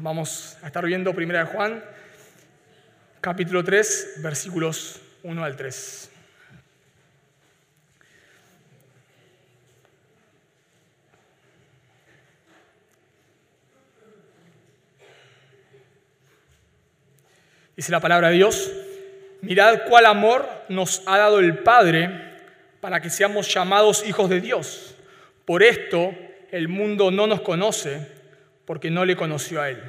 Vamos a estar viendo Primera de Juan, capítulo 3, versículos 1 al 3. Dice la palabra de Dios, mirad cuál amor nos ha dado el Padre para que seamos llamados hijos de Dios. Por esto el mundo no nos conoce porque no le conoció a Él.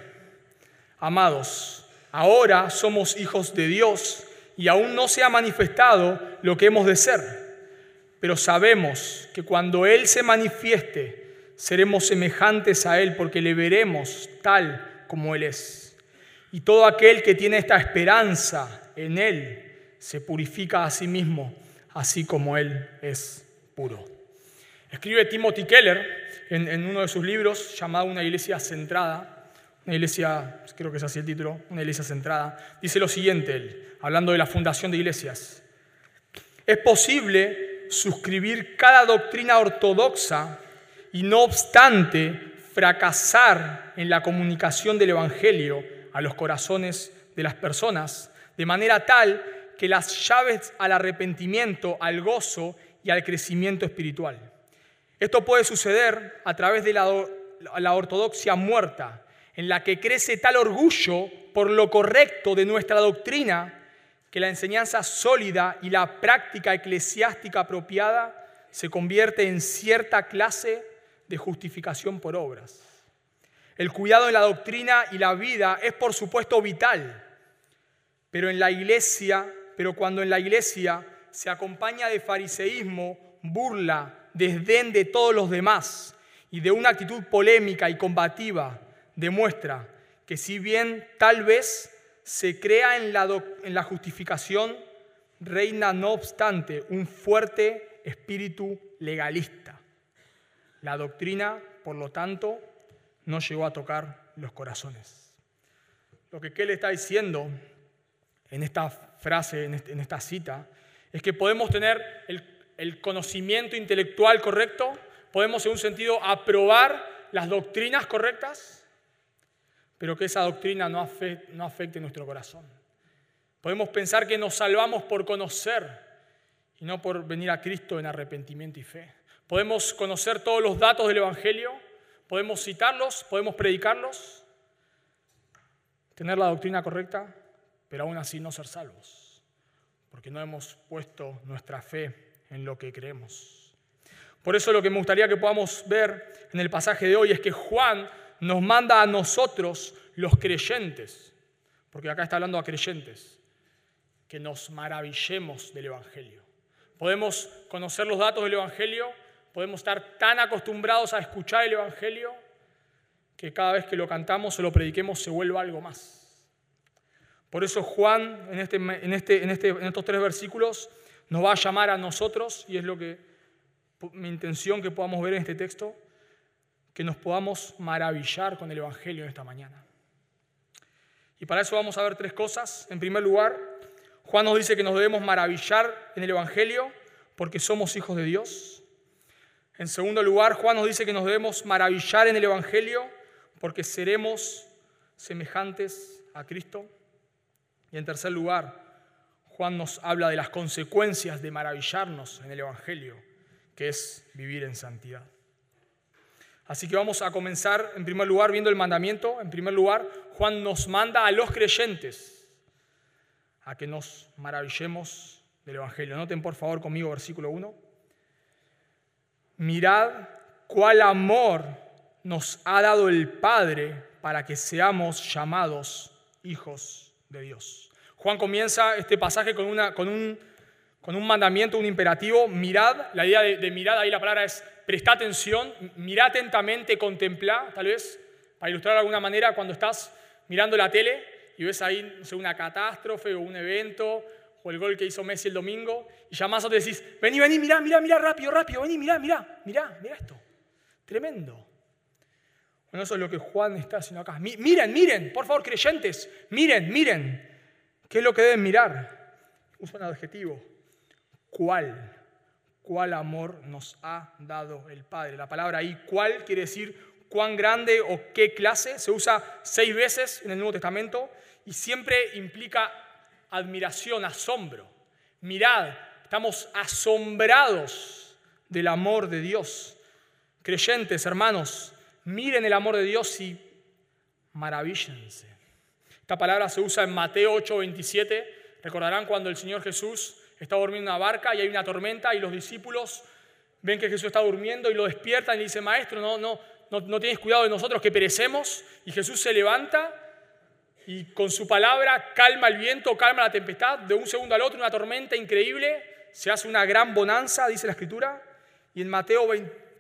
Amados, ahora somos hijos de Dios y aún no se ha manifestado lo que hemos de ser, pero sabemos que cuando Él se manifieste, seremos semejantes a Él porque le veremos tal como Él es. Y todo aquel que tiene esta esperanza en Él se purifica a sí mismo, así como Él es puro. Escribe Timothy Keller en, uno de sus libros llamado Una iglesia centrada, una iglesia, creo que es así el título, una iglesia centrada, dice lo siguiente, él, hablando de la fundación de iglesias. Es posible suscribir cada doctrina ortodoxa y no obstante fracasar en la comunicación del Evangelio a los corazones de las personas, de manera tal que las llaves al arrepentimiento, al gozo y al crecimiento espiritual. Esto puede suceder a través de la, ortodoxia muerta, en la que crece tal orgullo por lo correcto de nuestra doctrina que la enseñanza sólida y la práctica eclesiástica apropiada se convierte en cierta clase de justificación por obras. El cuidado de la doctrina y la vida es por supuesto vital, pero en la iglesia, pero cuando en la iglesia se acompaña de fariseísmo, burla, desdén de todos los demás y de una actitud polémica y combativa, demuestra que si bien tal vez se crea en la, justificación, reina no obstante un fuerte espíritu legalista. La doctrina, por lo tanto, no llegó a tocar los corazones. Lo que él está diciendo en esta frase, en esta cita, es que podemos tener el, conocimiento intelectual correcto, podemos en un sentido aprobar las doctrinas correctas, pero que esa doctrina no afecte, no afecte nuestro corazón. Podemos pensar que nos salvamos por conocer y no por venir a Cristo en arrepentimiento y fe. Podemos conocer todos los datos del Evangelio, podemos citarlos, podemos predicarlos, tener la doctrina correcta, pero aún así no ser salvos, porque no hemos puesto nuestra fe en lo que creemos. Por eso lo que me gustaría que podamos ver en el pasaje de hoy es que Juan nos manda a nosotros, los creyentes, porque acá está hablando a creyentes, que nos maravillemos del Evangelio. Podemos conocer los datos del Evangelio, Podemos estar tan acostumbrados a escuchar el Evangelio que cada vez que lo cantamos o lo prediquemos se vuelva algo más. Por eso Juan en, este, en, este, en, este, en estos tres versículos nos va a llamar a nosotros, y es lo que mi intención que podamos ver en este texto, que nos podamos maravillar con el Evangelio en esta mañana. Y para eso vamos a ver tres cosas. En primer lugar, Juan nos dice que nos debemos maravillar en el Evangelio porque somos hijos de Dios. En segundo lugar, Juan nos dice que nos debemos maravillar en el Evangelio porque seremos semejantes a Cristo. Y en tercer lugar, Juan nos habla de las consecuencias de maravillarnos en el Evangelio, que es vivir en santidad. Así que vamos a comenzar en primer lugar viendo el mandamiento. En primer lugar, Juan nos manda a los creyentes a que nos maravillemos del Evangelio. Noten por favor conmigo versículo 1 mirad cuál amor nos ha dado el Padre para que seamos llamados hijos de Dios. Juan comienza este pasaje con, un, un, mandamiento, un imperativo, mirad, la idea de, de mirad, ahí la palabra es presta atención, mirad atentamente, contemplá, tal vez, para ilustrar de alguna manera, cuando estás mirando la tele y ves ahí una catástrofe o un evento o el gol que hizo Messi el domingo, y llamás a te decís, vení, vení, mirá, mirá, mirá, rápido, rápido, vení, mirá, mirá, mirá, mirá esto. Tremendo. Bueno, eso es lo que Juan está haciendo acá. Miren, miren, por favor, creyentes, miren, miren. ¿Qué es lo que deben mirar? Usa un adjetivo. ¿Cuál? ¿Cuál amor nos ha dado el Padre? La palabra ahí, ¿cuál quiere decir cuán grande o qué clase. Se usa seis veces en el Nuevo Testamento y siempre implica admiración, asombro. Mirad, estamos asombrados del amor de Dios. Creyentes, hermanos, miren el amor de Dios y maravíllense. Esta palabra se usa en Mateo 8:27. Recordarán cuando el Señor Jesús está durmiendo en una barca y hay una tormenta y los discípulos ven que Jesús está durmiendo y lo despiertan y dice, maestro, no, no, no, no tienes cuidado de nosotros que perecemos. Y Jesús se levanta y con su palabra calma el viento, calma la tempestad. De un segundo al otro, una tormenta increíble. Se hace una gran bonanza, dice la Escritura. Y en Mateo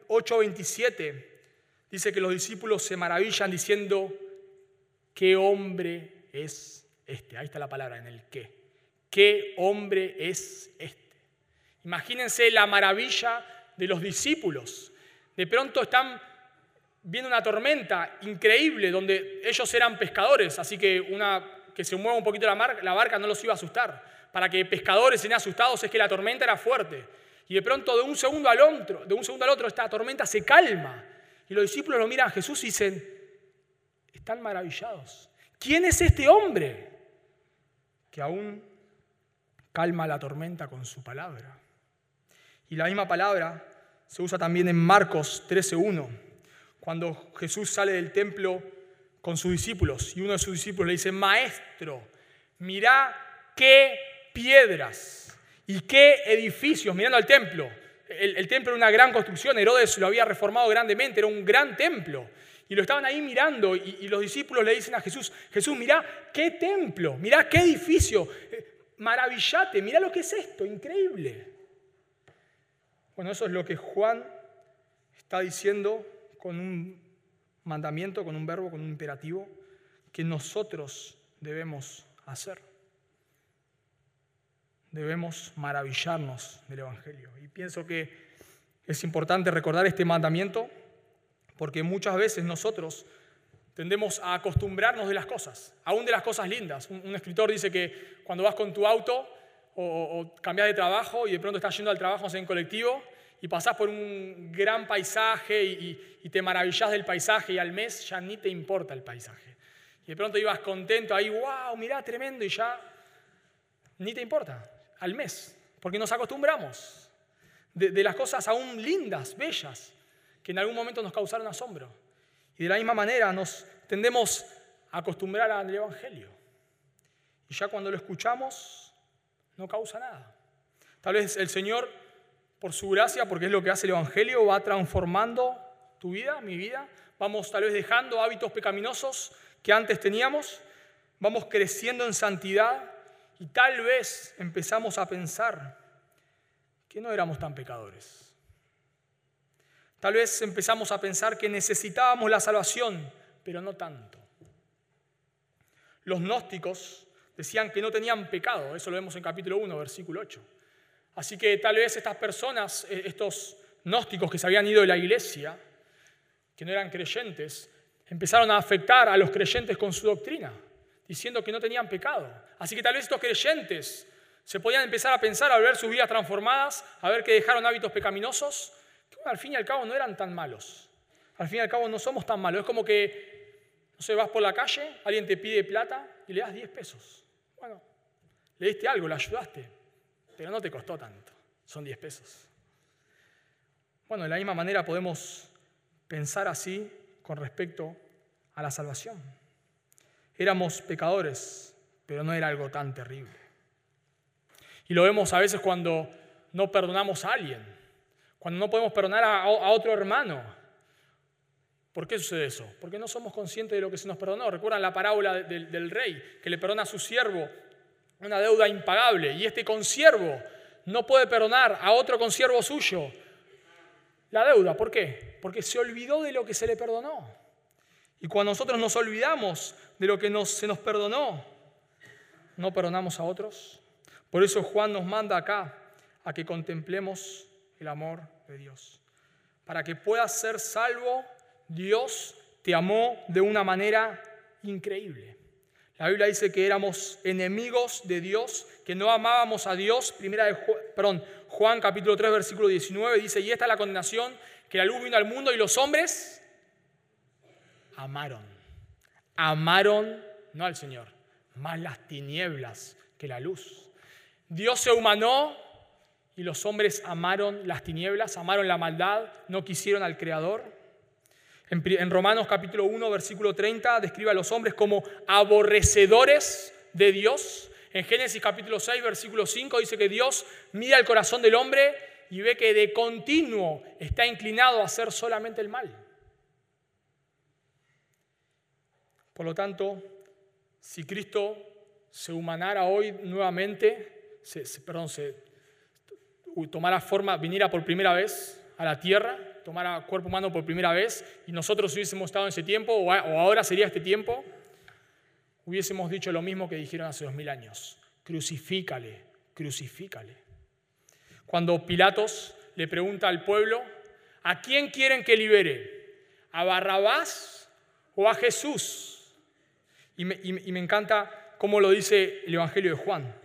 8:27 dice que los discípulos se maravillan diciendo, ¿qué hombre es este? Ahí está la palabra en el qué. ¿Qué hombre es este? Imagínense la maravilla de los discípulos. De pronto están viendo una tormenta increíble donde ellos eran pescadores, así que una que se mueva un poquito la, la barca no los iba a asustar. Para que pescadores estén asustados es que la tormenta era fuerte. Y de pronto de un segundo al otro, de un segundo al otro esta tormenta se calma. Y los discípulos lo miran a Jesús y dicen, están maravillados. ¿Quién es este hombre que aún calma la tormenta con su palabra? Y la misma palabra se usa también en Marcos 13.1, cuando Jesús sale del templo con sus discípulos y uno de sus discípulos le dice, Maestro, mirá qué piedras y qué edificios, mirando al templo. El, templo era una gran construcción, Herodes lo había reformado grandemente, era un gran templo. Y lo estaban ahí mirando y, los discípulos le dicen a Jesús, Jesús, mirá qué templo, mirá qué edificio, eh, maravillate, mirá lo que es esto, increíble. Bueno, eso es lo que Juan está diciendo con un mandamiento, con un verbo, con un imperativo que nosotros debemos hacer. Debemos maravillarnos del Evangelio. Y pienso que es importante recordar este mandamiento porque muchas veces nosotros tendemos a acostumbrarnos de las cosas, aún de las cosas lindas. Un, escritor dice que cuando vas con tu auto o, cambias de trabajo y de pronto estás yendo al trabajo en colectivo y pasás por un gran paisaje y, te maravillas del paisaje y al mes ya ni te importa el paisaje. Y de pronto ibas contento ahí, wow, mirá, tremendo, y ya ni te importa al mes, porque nos acostumbramos de, de las cosas aún lindas, bellas, en algún momento nos causaron asombro. Y de la misma manera nos tendemos a acostumbrar al Evangelio. Y ya cuando lo escuchamos, no causa nada. Tal vez el Señor, por su gracia, porque es lo que hace el Evangelio, va transformando tu vida, mi vida. Vamos tal vez dejando hábitos pecaminosos que antes teníamos. Vamos creciendo en santidad y tal vez empezamos a pensar que no éramos tan pecadores. Tal vez empezamos a pensar que necesitábamos la salvación, pero no tanto. Los gnósticos decían que no tenían pecado, eso lo vemos en capítulo 1, versículo 8. Así que tal vez estas personas, eh, estos gnósticos que se habían ido de la iglesia, que no eran creyentes, empezaron a afectar a los creyentes con su doctrina, diciendo que no tenían pecado. Así que tal vez estos creyentes se podían empezar a pensar al ver sus vidas transformadas, a ver que dejaron hábitos pecaminosos, al fin y al cabo no eran tan malos. Al fin y al cabo no somos tan malos. Es como que, no sé, vas por la calle, alguien te pide plata y le das 10 pesos. Bueno, le diste algo, le ayudaste, pero no te costó tanto, son 10 pesos. Bueno, de la misma manera podemos pensar así con respecto a la salvación. Éramos pecadores, pero no era algo tan terrible. Y lo vemos a veces cuando no perdonamos a alguien, cuando no podemos perdonar a, otro hermano. ¿Por qué sucede eso? Porque no somos conscientes de lo que se nos perdonó. Recuerdan la parábola del, rey que le perdona a su siervo una deuda impagable y este consiervo no puede perdonar a otro consiervo suyo la deuda. ¿Por qué? Porque se olvidó de lo que se le perdonó. Y cuando nosotros nos olvidamos de lo que se nos perdonó, no perdonamos a otros. Por eso Juan nos manda acá a que contemplemos el amor de Dios. Para que puedas ser salvo, Dios te amó de una manera increíble. La Biblia dice que éramos enemigos de Dios, que no amábamos a Dios. Primera de Juan, Juan capítulo 3 versículo 19 dice, "Y esta es la condenación, que la luz vino al mundo y los hombres amaron. Amaron, no al Señor, más las tinieblas que la luz. Dios se humanó y los hombres amaron las tinieblas, amaron la maldad, no quisieron al Creador. En, Romanos capítulo 1, versículo 30, describe a los hombres como aborrecedores de Dios. En Génesis capítulo 6, versículo 5 dice que Dios mira el corazón del hombre y ve que de continuo está inclinado a hacer solamente el mal. Por lo tanto, si Cristo se humanara hoy nuevamente, perdón, se tomara forma, viniera por primera vez a la tierra, tomara cuerpo humano por primera vez, y nosotros hubiésemos estado en ese tiempo, o ahora sería este tiempo, hubiésemos dicho lo mismo que dijeron hace dos mil años. Crucifícale, crucifícale. Cuando Pilatos le pregunta al pueblo, ¿a quién quieren que libere? ¿A Barrabás o a Jesús? Y me, encanta cómo lo dice el Evangelio de Juan.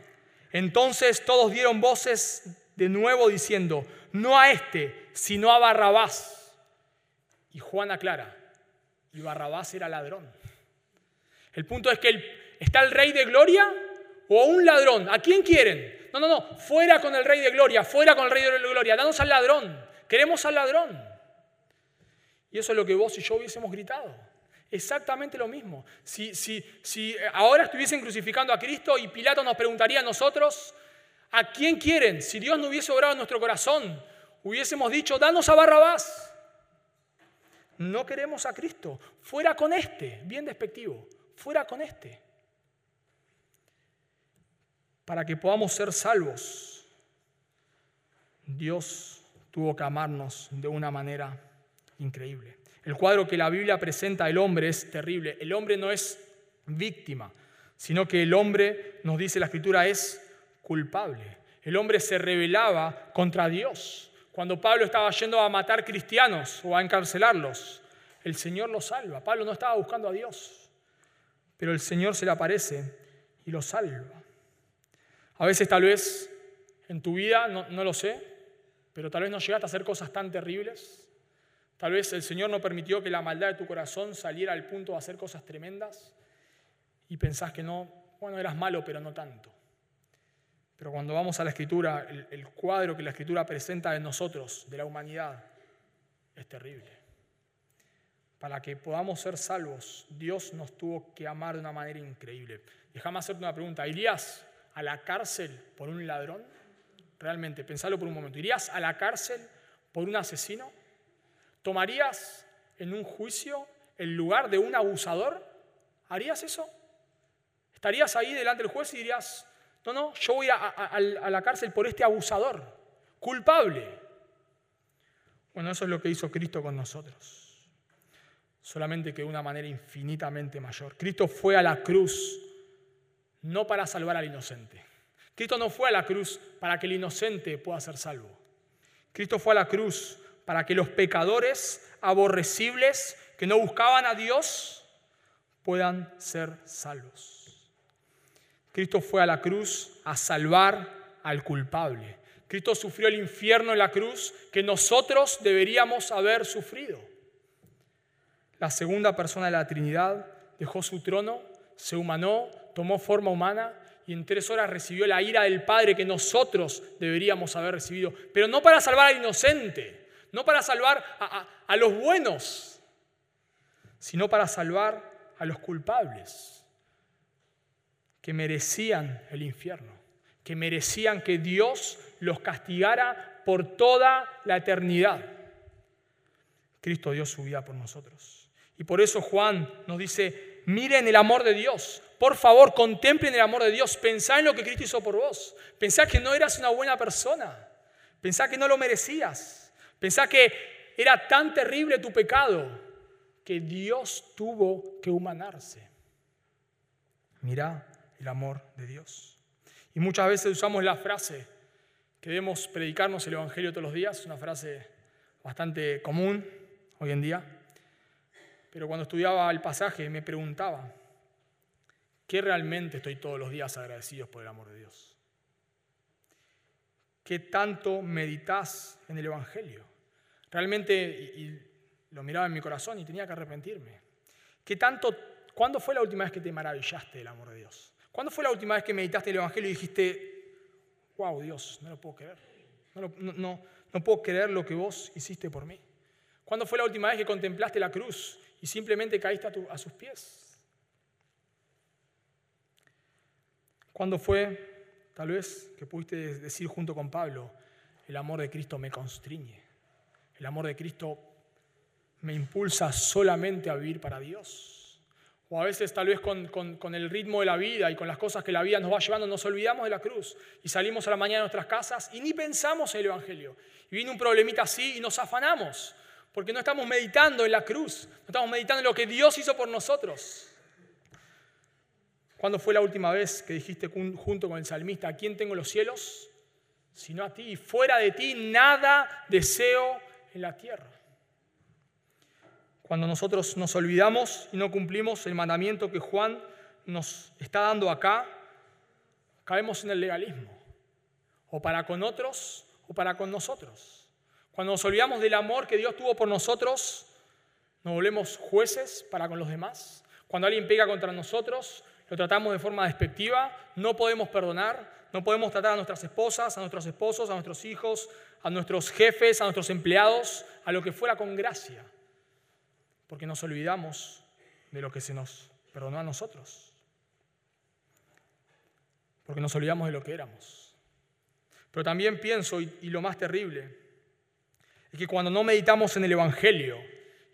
Entonces todos dieron voces de nuevo diciendo, no a este, sino a Barrabás. Y Juan aclara, y Barrabás era ladrón. El punto es que está el rey de gloria o un ladrón. ¿A quién quieren? No, no, no, fuera con el rey de gloria, fuera con el rey de gloria, danos al ladrón, queremos al ladrón. Y eso es lo que vos y yo hubiésemos gritado. Exactamente lo mismo. Si, si, si ahora estuviesen crucificando a Cristo y Pilato nos preguntaría a nosotros, ¿a quién quieren? Si Dios no hubiese obrado en nuestro corazón, hubiésemos dicho, danos a Barrabás. No queremos a Cristo. Fuera con este, bien despectivo, fuera con este. Para que podamos ser salvos, Dios tuvo que amarnos de una manera increíble. El cuadro que la Biblia presenta del hombre es terrible. El hombre no es víctima, sino que el hombre, nos dice la escritura, es culpable. El hombre se rebelaba contra Dios. Cuando Pablo estaba yendo a matar cristianos o a encarcelarlos, el Señor lo salva. Pablo no estaba buscando a Dios, pero el Señor se le aparece y lo salva. A veces tal vez en tu vida, no, no lo sé, pero tal vez no llegaste a hacer cosas tan terribles Tal vez el Señor no permitió que la maldad de tu corazón saliera al punto de hacer cosas tremendas y pensás que no, bueno, eras malo, pero no tanto. Pero cuando vamos a la escritura, el, cuadro que la escritura presenta de nosotros, de la humanidad, es terrible. Para que podamos ser salvos, Dios nos tuvo que amar de una manera increíble. Déjame hacerte una pregunta. ¿Irías a la cárcel por un ladrón? Realmente, pensalo por un momento. ¿Irías a la cárcel por un asesino? ¿Tomarías en un juicio el lugar de un abusador? ¿Harías eso? ¿Estarías ahí delante del juez y dirías, no, no, yo voy a, la cárcel por este abusador, culpable? Bueno, eso es lo que hizo Cristo con nosotros, solamente que de una manera infinitamente mayor. Cristo fue a la cruz no para salvar al inocente. Cristo no fue a la cruz para que el inocente pueda ser salvo. Cristo fue a la cruz para que los pecadores aborrecibles que no buscaban a Dios puedan ser salvos. Cristo fue a la cruz a salvar al culpable. Cristo sufrió el infierno en la cruz que nosotros deberíamos haber sufrido. La segunda persona de la Trinidad dejó su trono, se humanó, tomó forma humana y en tres horas recibió la ira del Padre que nosotros deberíamos haber recibido, pero no para salvar al inocente, no para salvar a, los buenos, sino para salvar a los culpables, que merecían el infierno, que merecían que Dios los castigara por toda la eternidad. Cristo dio su vida por nosotros. Y por eso Juan nos dice, miren el amor de Dios. Por favor, contemplen el amor de Dios. Pensá en lo que Cristo hizo por vos. Pensá que no eras una buena persona. Pensá que no lo merecías. Pensá que era tan terrible tu pecado que Dios tuvo que humanarse. Mirá el amor de Dios. Y muchas veces usamos la frase que debemos predicarnos el Evangelio todos los días, una frase bastante común hoy en día. Pero cuando estudiaba el pasaje me preguntaba, ¿qué realmente estoy todos los días agradecidos por el amor de Dios? ¿Qué tanto meditas en el Evangelio? Realmente, lo miraba en mi corazón y tenía que arrepentirme. ¿Qué tanto, ¿Cuándo fue la última vez que te maravillaste del amor de Dios? ¿Cuándo fue la última vez que meditaste el Evangelio y dijiste, wow, Dios, no lo puedo creer? No, no, puedo creer lo que vos hiciste por mí. ¿Cuándo fue la última vez que contemplaste la cruz y simplemente caíste a, a sus pies? ¿Cuándo fue, tal vez, que pudiste decir junto con Pablo, el amor de Cristo me constriñe? El amor de Cristo me impulsa solamente a vivir para Dios. O a veces tal vez con, el ritmo de la vida y con las cosas que la vida nos va llevando, nos olvidamos de la cruz y salimos a la mañana de nuestras casas y ni pensamos en el Evangelio. Y viene un problemita así y nos afanamos, porque no estamos meditando en la cruz, no estamos meditando en lo que Dios hizo por nosotros. ¿Cuándo fue la última vez que dijiste junto con el salmista, ¿a quién tengo los cielos? Sino a ti, y fuera de ti nada deseo en la tierra. Cuando nosotros nos olvidamos y no cumplimos el mandamiento que Juan nos está dando acá, caemos en el legalismo, o para con otros o para con nosotros. Cuando nos olvidamos del amor que Dios tuvo por nosotros, nos volvemos jueces para con los demás. Cuando alguien pega contra nosotros, lo tratamos de forma despectiva, no podemos perdonar, no podemos tratar a nuestras esposas, a nuestros esposos, a nuestros hijos, a nuestros jefes, a nuestros empleados, a lo que fuera con gracia porque nos olvidamos de lo que se nos perdonó a nosotros, porque nos olvidamos de lo que éramos. Pero también pienso, y, lo más terrible, es que cuando no meditamos en el Evangelio,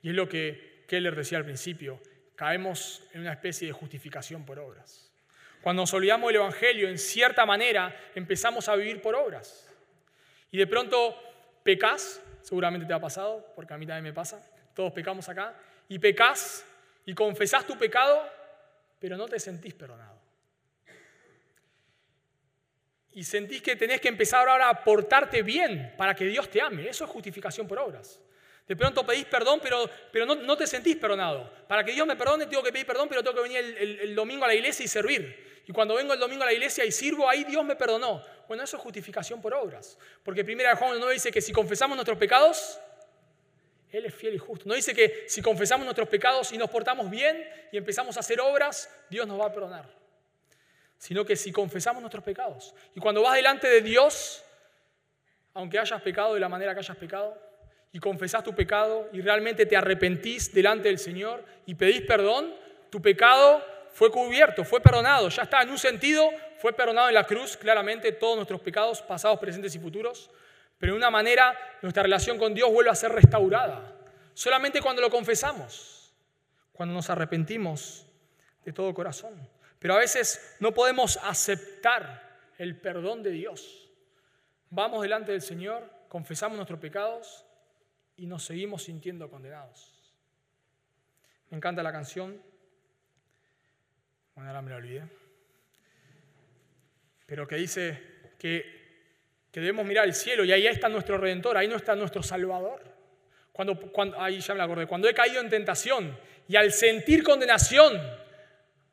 y es lo que Keller decía al principio, caemos en una especie de justificación por obras. Cuando nos olvidamos del Evangelio, en cierta manera empezamos a vivir por obras. Y de pronto pecas, seguramente te ha pasado, porque a mí también me pasa, todos pecamos acá, y pecas y confesás tu pecado, pero no te sentís perdonado. Y sentís que tenés que empezar ahora a portarte bien para que Dios te ame. Eso es justificación por obras. De pronto pedís perdón, pero, pero no, te sentís perdonado. Para que Dios me perdone, tengo que pedir perdón, pero tengo que venir el, domingo a la iglesia y servir. Y cuando vengo el domingo a la iglesia y sirvo, ahí Dios me perdonó. Bueno, eso es justificación por obras. Porque primera Juan 9 dice que si confesamos nuestros pecados, él es fiel y justo. No dice que si confesamos nuestros pecados y nos portamos bien y empezamos a hacer obras, Dios nos va a perdonar. Sino que si confesamos nuestros pecados y cuando vas delante de Dios, aunque hayas pecado de la manera que hayas pecado, y confesás tu pecado y realmente te arrepentís delante del Señor y pedís perdón, tu pecado fue cubierto, fue perdonado. Ya está, en un sentido, fue perdonado en la cruz, claramente, todos nuestros pecados, pasados, presentes y futuros. Pero de una manera nuestra relación con Dios vuelve a ser restaurada. Solamente cuando lo confesamos, cuando nos arrepentimos de todo corazón. Pero a veces no podemos aceptar el perdón de Dios. Vamos delante del Señor, confesamos nuestros pecados y nos seguimos sintiendo condenados. Me encanta la canción. Bueno, ahora me la olvidé. Pero que dice que que debemos mirar al cielo y ahí está nuestro redentor, ahí no está nuestro salvador. Cuando, cuando, ahí ya me acordé, cuando he caído en tentación y al sentir condenación,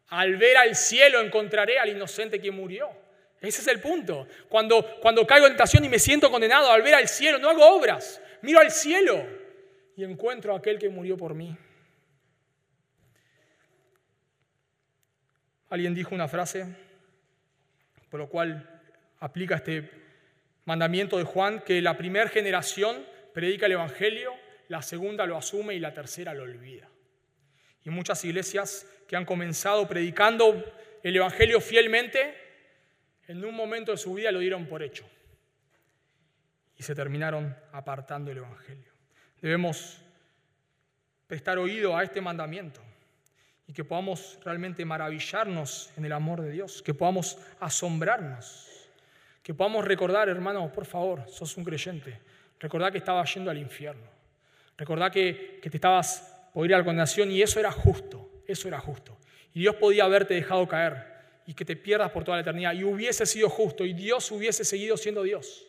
al ver al cielo encontraré al inocente que murió. Ese es el punto. Cuando, cuando caigo en tentación y me siento condenado, al ver al cielo, no hago obras, miro al cielo y encuentro a aquel que murió por mí. Alguien dijo una frase por lo cual aplica este mandamiento de Juan que la primera generación predica el Evangelio, la segunda lo asume y la tercera lo olvida. Y muchas iglesias que han comenzado predicando el Evangelio fielmente, en un momento de su vida lo dieron por hecho y se terminaron apartando del Evangelio. Debemos prestar oído a este mandamiento y que podamos realmente maravillarnos en el amor de Dios, que podamos asombrarnos que podamos recordar, hermanos, por favor, sos un creyente. Recordá que estabas yendo al infierno. Recordá que, que te estabas por ir a la condenación y eso era justo. Eso era justo. Y Dios podía haberte dejado caer y que te pierdas por toda la eternidad. Y hubiese sido justo y Dios hubiese seguido siendo Dios.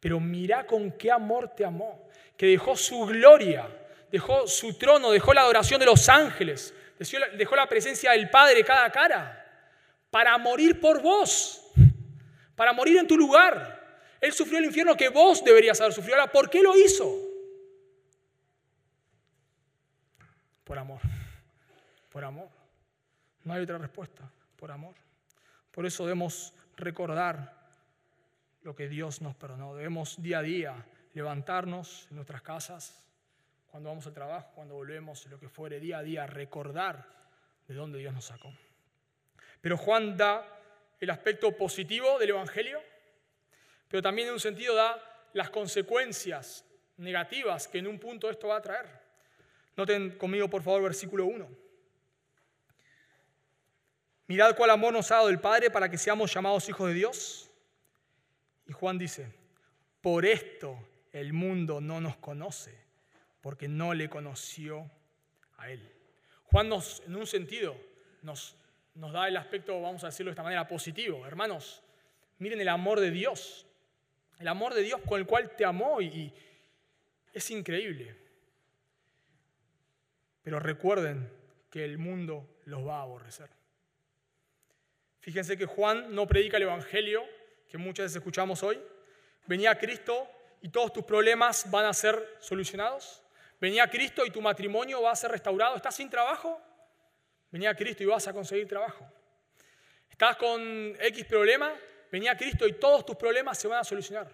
Pero mira con qué amor te amó. Que dejó su gloria, dejó su trono, dejó la adoración de los ángeles, dejó la presencia del Padre cada cara para morir por vos para morir en tu lugar. Él sufrió el infierno que vos deberías haber sufrido. Ahora, ¿por qué lo hizo? Por amor. Por amor. No hay otra respuesta, por amor. Por eso debemos recordar lo que Dios nos perdonó. Debemos día a día levantarnos en nuestras casas, cuando vamos al trabajo, cuando volvemos, lo que fuere, día a día, recordar de dónde Dios nos sacó. Pero Juan da el aspecto positivo del Evangelio, pero también en un sentido da las consecuencias negativas que en un punto esto va a traer. Noten conmigo, por favor, versículo 1. Mirad cuál amor nos ha dado el Padre para que seamos llamados hijos de Dios. Y Juan dice, por esto el mundo no nos conoce, porque no le conoció a Él. Juan nos, en un sentido, nos, nos da el aspecto, vamos a decirlo de esta manera, positivo. Hermanos, miren el amor de Dios, el amor de Dios con el cual te amó y es increíble. Pero recuerden que el mundo los va a aborrecer. Fíjense que Juan no predica el Evangelio que muchas veces escuchamos hoy. Venía Cristo y todos tus problemas van a ser solucionados. Venía Cristo y tu matrimonio va a ser restaurado. ¿Estás sin trabajo? Venía Cristo y vas a conseguir trabajo. ¿Estás con X problema? Venía Cristo y todos tus problemas se van a solucionar.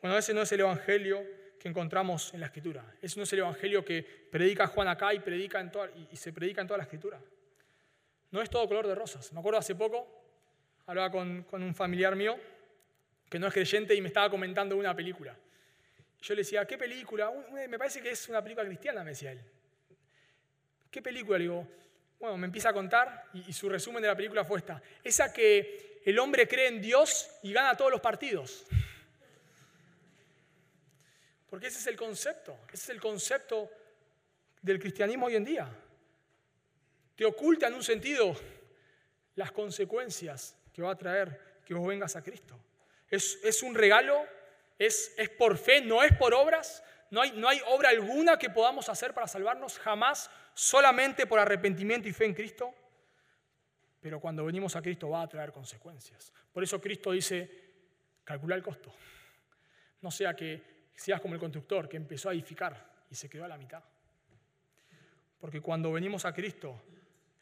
Bueno, ese no es el Evangelio que encontramos en la Escritura. Ese no es el Evangelio que predica Juan acá y, predica en toda, y se predica en toda la Escritura. No es todo color de rosas. Me acuerdo hace poco, hablaba con, con un familiar mío que no es creyente y me estaba comentando una película. Yo le decía, ¿qué película? Me parece que es una película cristiana, me decía él. ¿Qué película? Le digo, bueno, me empieza a contar y, su resumen de la película fue esta. Esa que el hombre cree en Dios y gana todos los partidos. Porque ese es el concepto, ese es el concepto del cristianismo hoy en día. Te oculta en un sentido las consecuencias que va a traer que vos vengas a Cristo. Es, es un regalo es, por fe, no es por obras. No hay, no hay obra alguna que podamos hacer para salvarnos, jamás, solamente por arrepentimiento y fe en Cristo. Pero cuando venimos a Cristo va a traer consecuencias. Por eso Cristo dice, calcula el costo. No sea que seas como el constructor que empezó a edificar y se quedó a la mitad. Porque cuando venimos a Cristo,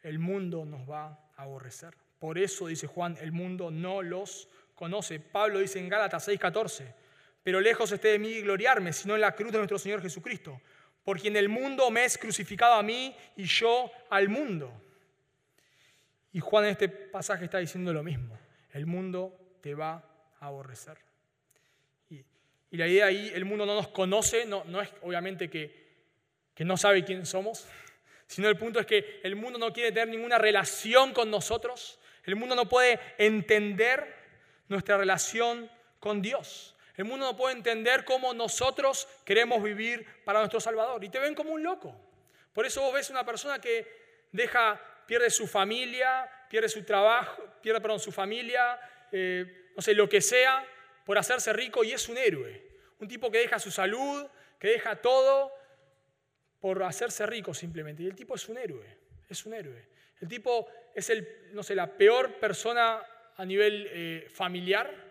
el mundo nos va a aborrecer. Por eso, dice Juan, el mundo no los conoce. Pablo dice en Gálatas 6:14, pero lejos esté de mí gloriarme, sino en la cruz de nuestro Señor Jesucristo, por quien el mundo me es crucificado a mí y yo al mundo. Y Juan en este pasaje está diciendo lo mismo, el mundo te va a aborrecer. Y, la idea ahí, el mundo no nos conoce, no, no es obviamente que, que no sabe quién somos, sino el punto es que el mundo no quiere tener ninguna relación con nosotros, el mundo no puede entender nuestra relación con Dios. El mundo no puede entender cómo nosotros queremos vivir para nuestro Salvador. Y te ven como un loco. Por eso vos ves una persona que deja, pierde su familia, pierde su trabajo, pierde perdón, su familia, eh, no sé, lo que sea, por hacerse rico y es un héroe. Un tipo que deja su salud, que deja todo por hacerse rico simplemente. Y el tipo es un héroe, es un héroe. El tipo es el, no sé, la peor persona a nivel eh, familiar,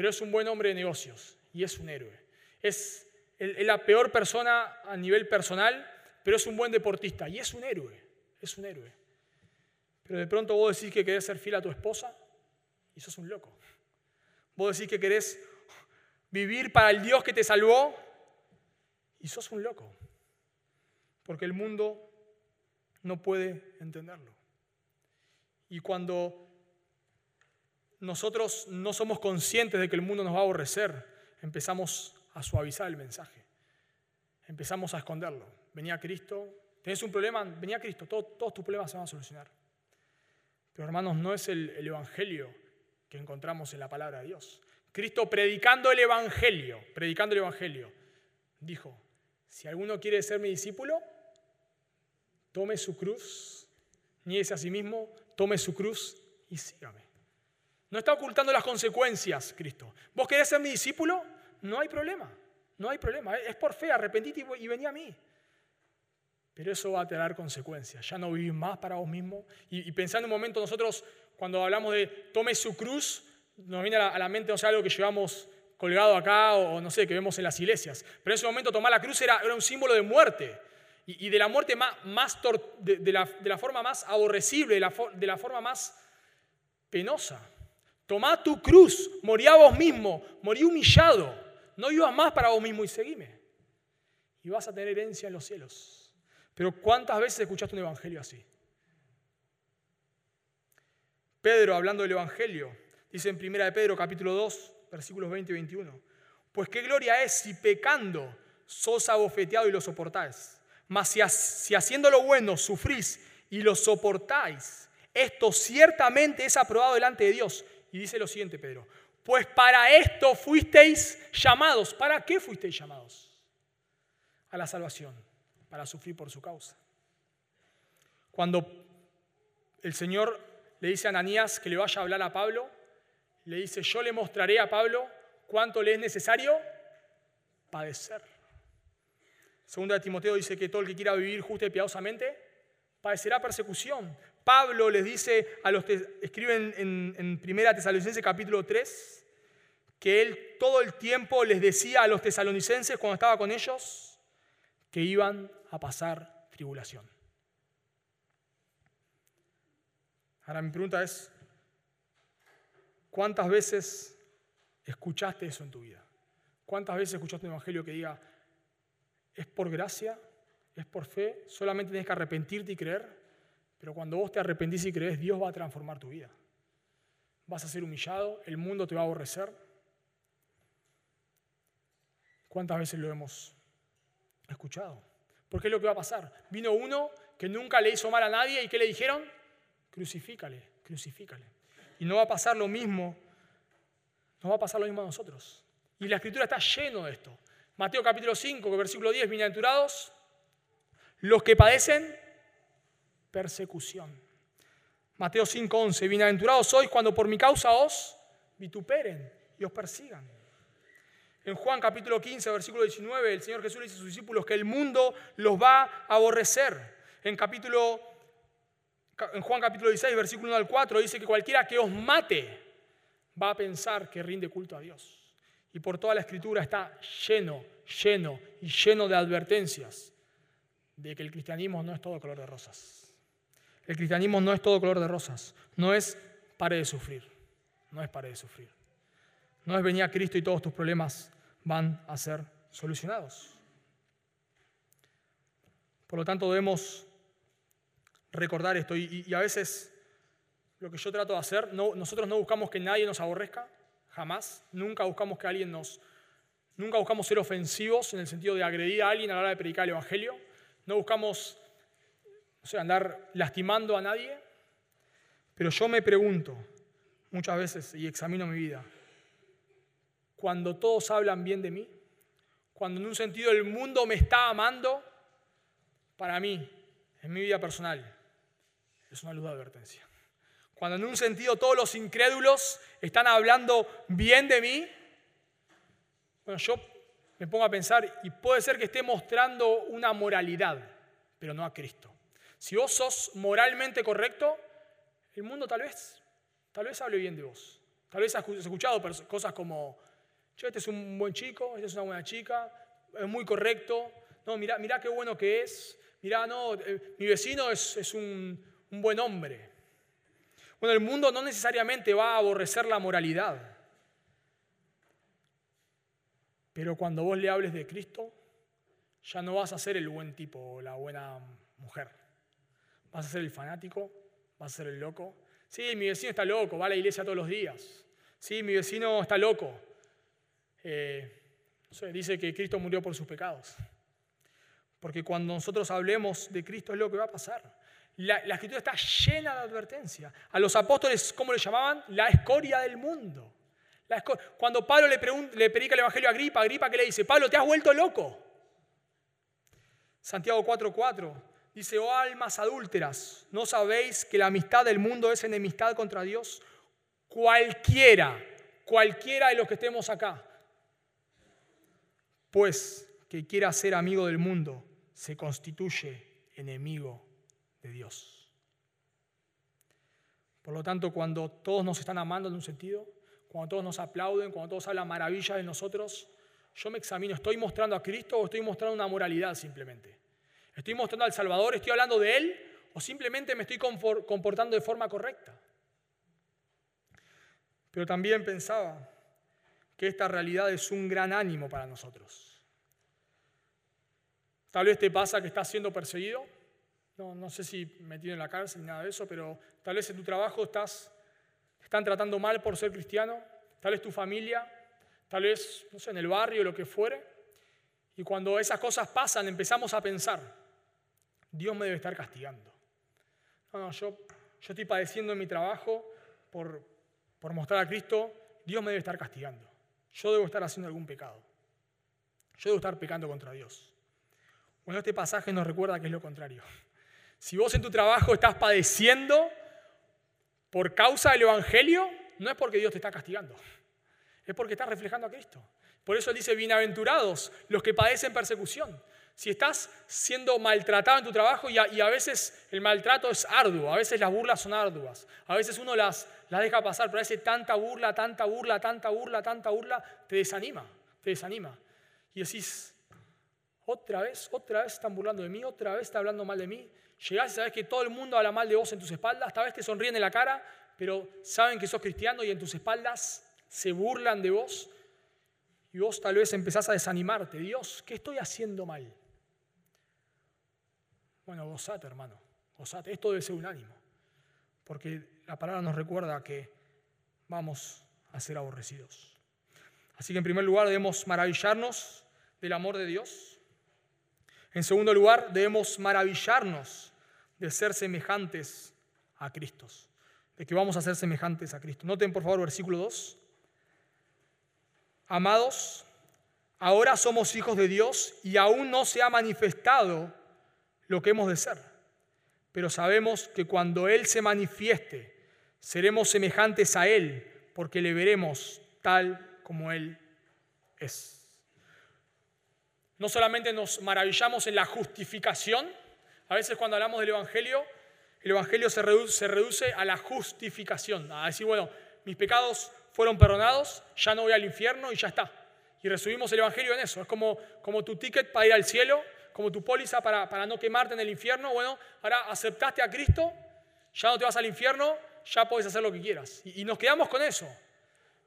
pero es un buen hombre de negocios y es un héroe. Es, la peor persona a nivel personal, pero es un buen deportista y es un héroe, es un héroe. Pero de pronto vos decís que querés ser fiel a tu esposa y sos un loco. Vos decís que querés vivir para el Dios que te salvó y sos un loco. Porque el mundo no puede entenderlo. Y cuando nosotros no somos conscientes de que el mundo nos va a aborrecer, empezamos a suavizar el mensaje. Empezamos a esconderlo. Venía Cristo, tenés un problema, venía Cristo, todos tus problemas se van a solucionar. Pero hermanos, no es el, el Evangelio que encontramos en la palabra de Dios. Cristo predicando el Evangelio, predicando el Evangelio, dijo, si alguno quiere ser mi discípulo, tome su cruz, niéguese a sí mismo, tome su cruz y sígame. No está ocultando las consecuencias, Cristo. ¿Vos querés ser mi discípulo? No hay problema. No hay problema. Es por fe, arrepentite y vení a mí. Pero eso va a tener consecuencias. Ya no vivís más para vos mismo. Y, pensando un momento, nosotros cuando hablamos de tome su cruz, nos viene a la, mente no sé, algo que llevamos colgado acá o no sé, que vemos en las iglesias. Pero en ese momento tomar la cruz era, era un símbolo de muerte. y, de la muerte más, más de, la, de, la, forma más aborrecible, de la, de la forma más penosa. Tomá tu cruz, morí a vos mismo, morí humillado, no vivas más para vos mismo y seguime. Y vas a tener herencia en los cielos. Pero ¿cuántas veces escuchaste un evangelio así? Pedro, hablando del evangelio, dice en 1 de Pedro capítulo 2, versículos 20 y 21, pues qué gloria es si pecando sos abofeteado y lo soportáis. Mas si, si haciendo lo bueno sufrís y lo soportáis, esto ciertamente es aprobado delante de Dios. Y dice lo siguiente, Pedro, pues para esto fuisteis llamados. ¿Para qué fuisteis llamados? A la salvación, para sufrir por su causa. Cuando el Señor le dice a Ananías que le vaya a hablar a Pablo, le dice, yo le mostraré a Pablo cuánto le es necesario padecer. Segunda de Timoteo dice que todo el que quiera vivir justo y piadosamente padecerá persecución. Pablo les dice a los que escriben en, en Primera Tesalonicenses capítulo 3 que él todo el tiempo les decía a los tesalonicenses cuando estaba con ellos que iban a pasar tribulación. Ahora mi pregunta es, ¿cuántas veces escuchaste eso en tu vida? ¿Cuántas veces escuchaste un evangelio que diga, es por gracia, es por fe, solamente tienes que arrepentirte y creer? Pero cuando vos te arrepentís y crees, Dios va a transformar tu vida. Vas a ser humillado, el mundo te va a aborrecer. ¿Cuántas veces lo hemos escuchado? ¿Por qué es lo que va a pasar? Vino uno que nunca le hizo mal a nadie y ¿qué le dijeron? Crucifícale, crucifícale. Y no va a pasar lo mismo, no va a pasar lo mismo a nosotros. Y la escritura está lleno de esto. Mateo capítulo 5, versículo 10, bienaventurados los que padecen persecución. Mateo 5:11, bienaventurados sois cuando por mi causa os vituperen y os persigan. En Juan capítulo 15, versículo 19, el Señor Jesús le dice a sus discípulos que el mundo los va a aborrecer. En, capítulo, en Juan capítulo 16, versículo 1 al 4, dice que cualquiera que os mate va a pensar que rinde culto a Dios. Y por toda la escritura está lleno, lleno y lleno de advertencias de que el cristianismo no es todo color de rosas. El cristianismo no es todo color de rosas, no es pare de sufrir, no es pare de sufrir. No es venir a Cristo y todos tus problemas van a ser solucionados. Por lo tanto, debemos recordar esto y, a veces lo que yo trato de hacer, nosotros no buscamos que nadie nos aborrezca, jamás, nunca buscamos que alguien nos... Nunca buscamos ser ofensivos en el sentido de agredir a alguien a la hora de predicar el Evangelio. No buscamos o sea, andar lastimando a nadie. Pero yo me pregunto muchas veces y examino mi vida, cuando todos hablan bien de mí, cuando en un sentido el mundo me está amando, para mí, en mi vida personal, es una luz de advertencia. Cuando en un sentido todos los incrédulos están hablando bien de mí, bueno, yo me pongo a pensar y puede ser que esté mostrando una moralidad, pero no a Cristo. Si vos sos moralmente correcto, el mundo tal vez, tal vez hable bien de vos. Tal vez has escuchado cosas como, che, este es un buen chico, esta es una buena chica, es muy correcto, no, mira qué bueno que es, mira, no, eh, mi vecino es, un, un buen hombre. Bueno, el mundo no necesariamente va a aborrecer la moralidad, pero cuando vos le hables de Cristo, ya no vas a ser el buen tipo o la buena mujer. ¿Vas a ser el fanático? ¿Vas a ser el loco? Sí, mi vecino está loco, va a la iglesia todos los días. Sí, mi vecino está loco. Eh, dice que Cristo murió por sus pecados. Porque cuando nosotros hablemos de Cristo es lo que va a pasar. La, escritura está llena de advertencia. A los apóstoles, ¿cómo le llamaban? La escoria del mundo. cuando Pablo le, le predica el Evangelio a Agripa, Agripa, ¿qué le dice? Pablo, te has vuelto loco. Santiago 4:4 Dice, oh almas adúlteras, ¿no sabéis que la amistad del mundo es enemistad contra Dios? Cualquiera, cualquiera de los que estemos acá, pues que quiera ser amigo del mundo, se constituye enemigo de Dios. Por lo tanto, cuando todos nos están amando en un sentido, cuando todos nos aplauden, cuando todos hablan maravillas de nosotros, yo me examino, ¿estoy mostrando a Cristo o estoy mostrando una moralidad simplemente? ¿Estoy mostrando al Salvador? ¿Estoy hablando de Él? ¿O simplemente me estoy comportando de forma correcta? Pero también pensaba que esta realidad es un gran ánimo para nosotros. Tal vez te pasa que estás siendo perseguido. No, sé si metido en la cárcel ni nada de eso, pero tal vez en tu trabajo estás, te están tratando mal por ser cristiano. Tal vez tu familia, tal vez, no sé, en el barrio, lo que fuere. Y cuando esas cosas pasan, empezamos a pensar, Dios me debe estar castigando. No, no, yo, yo estoy padeciendo en mi trabajo por, por mostrar a Cristo, Dios me debe estar castigando. Yo debo estar haciendo algún pecado. Yo debo estar pecando contra Dios. Bueno, este pasaje nos recuerda que es lo contrario. Si vos en tu trabajo estás padeciendo por causa del Evangelio, no es porque Dios te está castigando, es porque estás reflejando a Cristo. Por eso él dice, bienaventurados los que padecen persecución. Si estás siendo maltratado en tu trabajo y a, veces el maltrato es arduo, a veces las burlas son arduas, a veces uno las, las deja pasar, pero a veces tanta burla, tanta burla, tanta burla, tanta burla, te desanima, te desanima. Y decís, otra vez, otra vez están burlando de mí, otra vez está hablando mal de mí. Llegás y sabes que todo el mundo habla mal de vos en tus espaldas, esta vez te sonríen en la cara, pero saben que sos cristiano y en tus espaldas se burlan de vos. Y vos tal vez empezás a desanimarte. Dios, ¿qué estoy haciendo mal? Bueno, gozate, hermano, gozate. Esto debe ser un ánimo, porque la palabra nos recuerda que vamos a ser aborrecidos. Así que en primer lugar debemos maravillarnos del amor de Dios. En segundo lugar, debemos maravillarnos de ser semejantes a Cristo, de que vamos a ser semejantes a Cristo. Noten por favor versículo 2. Amados, ahora somos hijos de Dios y aún no se ha manifestado lo que hemos de ser. Pero sabemos que cuando Él se manifieste, seremos semejantes a Él, porque le veremos tal como Él es. No solamente nos maravillamos en la justificación, a veces cuando hablamos del Evangelio, el Evangelio se reduce, se reduce a la justificación, a decir, bueno, mis pecados fueron perdonados, ya no voy al infierno y ya está. Y resumimos el Evangelio en eso. Es como, como tu ticket para ir al cielo como tu póliza para, para no quemarte en el infierno. Bueno, ahora aceptaste a Cristo, ya no te vas al infierno, ya puedes hacer lo que quieras. Y, nos quedamos con eso.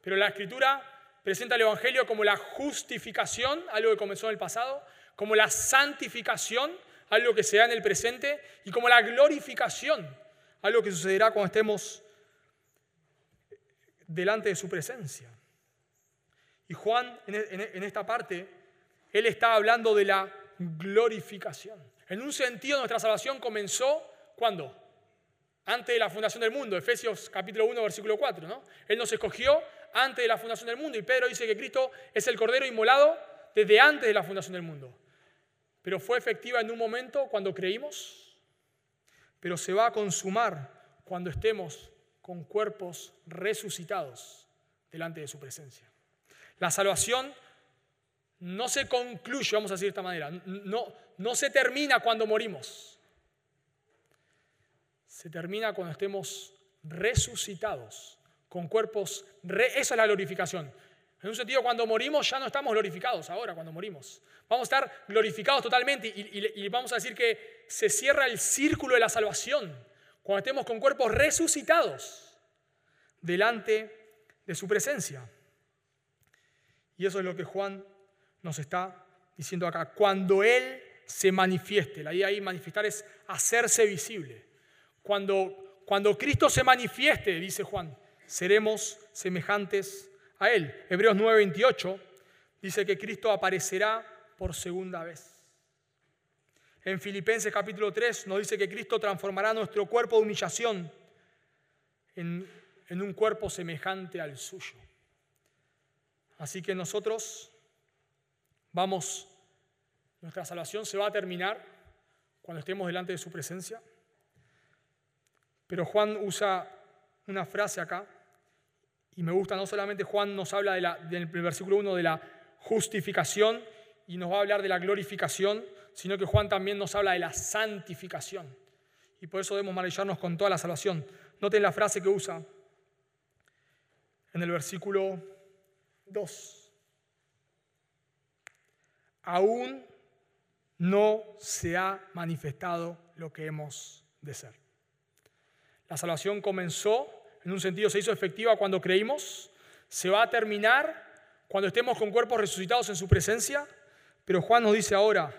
Pero la Escritura presenta el Evangelio como la justificación, algo que comenzó en el pasado, como la santificación, algo que se da en el presente, y como la glorificación, algo que sucederá cuando estemos delante de su presencia. Y Juan, en esta parte, él está hablando de la glorificación. En un sentido, nuestra salvación comenzó cuando? Antes de la fundación del mundo, Efesios capítulo 1, versículo 4. ¿no? Él nos escogió antes de la fundación del mundo y Pedro dice que Cristo es el Cordero inmolado desde antes de la fundación del mundo. Pero fue efectiva en un momento cuando creímos, pero se va a consumar cuando estemos con cuerpos resucitados delante de su presencia. La salvación no se concluye, vamos a decir de esta manera, no, no se termina cuando morimos. Se termina cuando estemos resucitados, con cuerpos, esa es la glorificación. En un sentido, cuando morimos ya no estamos glorificados ahora, cuando morimos. Vamos a estar glorificados totalmente y, y vamos a decir que se cierra el círculo de la salvación cuando estemos con cuerpos resucitados delante de su presencia. Y eso es lo que Juan nos está diciendo acá, cuando Él se manifieste. La idea ahí manifestar es hacerse visible. Cuando, cuando Cristo se manifieste, dice Juan, seremos semejantes a Él. Hebreos 9:28 dice que Cristo aparecerá por segunda vez. En Filipenses capítulo 3 nos dice que Cristo transformará nuestro cuerpo de humillación en, en un cuerpo semejante al suyo. Así que nosotros vamos, nuestra salvación se va a terminar cuando estemos delante de su presencia. Pero Juan usa una frase acá, y me gusta, no solamente Juan nos habla de la, del versículo 1 de la justificación y nos va a hablar de la glorificación, sino que Juan también nos habla de la santificación. Y por eso debemos maravillarnos con toda la salvación. Noten la frase que usa en el versículo 2 aún no se ha manifestado lo que hemos de ser. La salvación comenzó, en un sentido se hizo efectiva cuando creímos, se va a terminar cuando estemos con cuerpos resucitados en su presencia, pero Juan nos dice ahora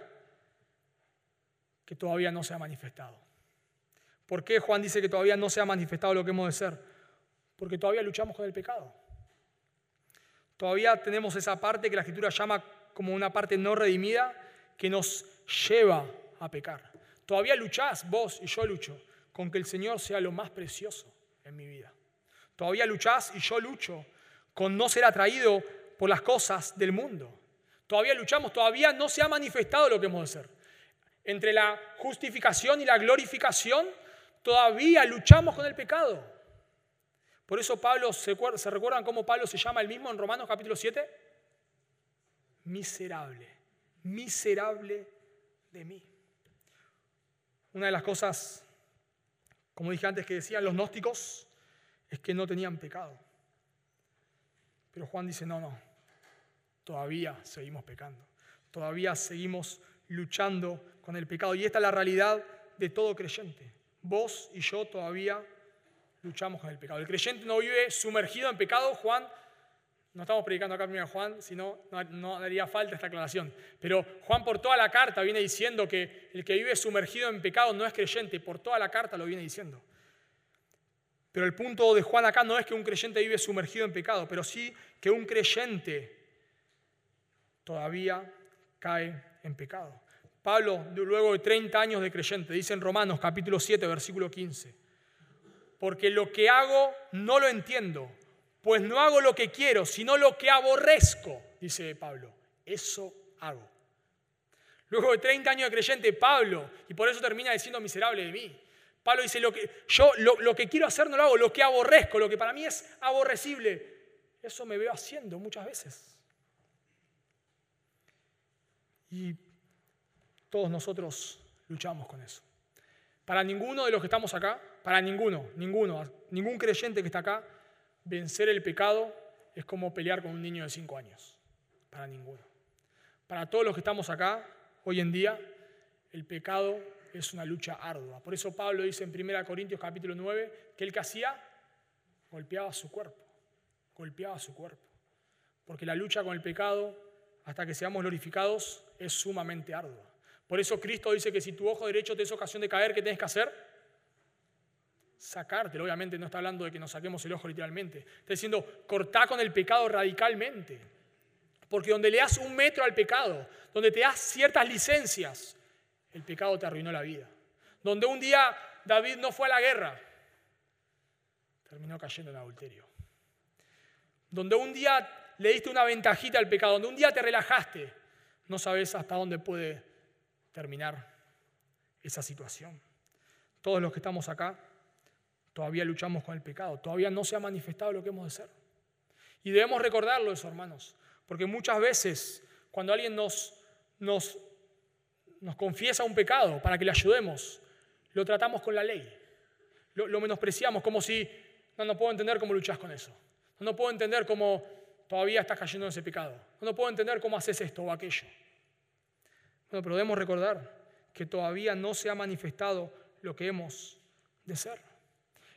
que todavía no se ha manifestado. ¿Por qué Juan dice que todavía no se ha manifestado lo que hemos de ser? Porque todavía luchamos con el pecado. Todavía tenemos esa parte que la Escritura llama como una parte no redimida que nos lleva a pecar. Todavía luchás, vos y yo lucho, con que el Señor sea lo más precioso en mi vida. Todavía luchás y yo lucho con no ser atraído por las cosas del mundo. Todavía luchamos, todavía no se ha manifestado lo que hemos de ser. Entre la justificación y la glorificación, todavía luchamos con el pecado. Por eso Pablo, ¿se, recuerdan cómo Pablo se llama el mismo en Romanos capítulo 7? Miserable, miserable de mí. Una de las cosas, como dije antes, que decían los gnósticos, es que no tenían pecado. Pero Juan dice, no, no, todavía seguimos pecando, todavía seguimos luchando con el pecado. Y esta es la realidad de todo creyente. Vos y yo todavía luchamos con el pecado. El creyente no vive sumergido en pecado, Juan. No estamos predicando acá primero Juan, sino no, no daría falta esta aclaración. Pero Juan por toda la carta viene diciendo que el que vive sumergido en pecado no es creyente, por toda la carta lo viene diciendo. Pero el punto de Juan acá no es que un creyente vive sumergido en pecado, pero sí que un creyente todavía cae en pecado. Pablo, luego de 30 años de creyente, dice en Romanos capítulo 7, versículo 15, porque lo que hago no lo entiendo, pues no hago lo que quiero, sino lo que aborrezco, dice Pablo. Eso hago. Luego de 30 años de creyente, Pablo, y por eso termina diciendo miserable de mí, Pablo dice, lo que, yo lo, que quiero hacer no lo hago, lo que aborrezco, lo que para mí es aborrecible, eso me veo haciendo muchas veces. Y todos nosotros luchamos con eso. Para ninguno de los que estamos acá, para ninguno, ninguno, ningún creyente que está acá, vencer el pecado es como pelear con un niño de 5 años. Para ninguno. Para todos los que estamos acá, hoy en día, el pecado es una lucha ardua. Por eso Pablo dice en 1 Corintios capítulo 9 que el que hacía golpeaba su cuerpo, golpeaba su cuerpo. Porque la lucha con el pecado hasta que seamos glorificados es sumamente ardua. Por eso Cristo dice que si tu ojo derecho te es ocasión de caer, ¿qué tienes que hacer? Sacártelo. Obviamente no está hablando de que nos saquemos el ojo literalmente. Está diciendo, cortá con el pecado radicalmente. Porque donde le das un metro al pecado, donde te das ciertas licencias, el pecado te arruinó la vida. Donde un día David no fue a la guerra, terminó cayendo en adulterio. Donde un día le diste una ventajita al pecado, donde un día te relajaste, no sabes hasta dónde puede terminar esa situación. Todos los que estamos acá todavía luchamos con el pecado, todavía no se ha manifestado lo que hemos de ser. Y debemos recordarlo eso, hermanos, porque muchas veces cuando alguien nos, confiesa un pecado para que le ayudemos, lo tratamos con la ley. Lo, menospreciamos como si, no, no puedo entender cómo luchas con eso. No, puedo entender cómo todavía estás cayendo en ese pecado. No, puedo entender cómo haces esto o aquello. Bueno, pero debemos recordar que todavía no se ha manifestado lo que hemos de ser.